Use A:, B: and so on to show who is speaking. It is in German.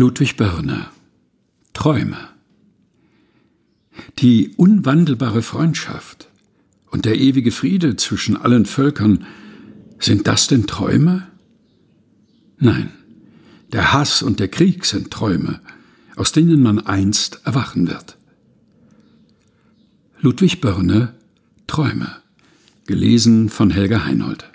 A: Ludwig Börne Träume Die unwandelbare Freundschaft und der ewige Friede zwischen allen Völkern, sind das denn Träume? Nein, der Hass und der Krieg sind Träume, aus denen man einst erwachen wird. Ludwig Börne Träume, gelesen von Helga Heinold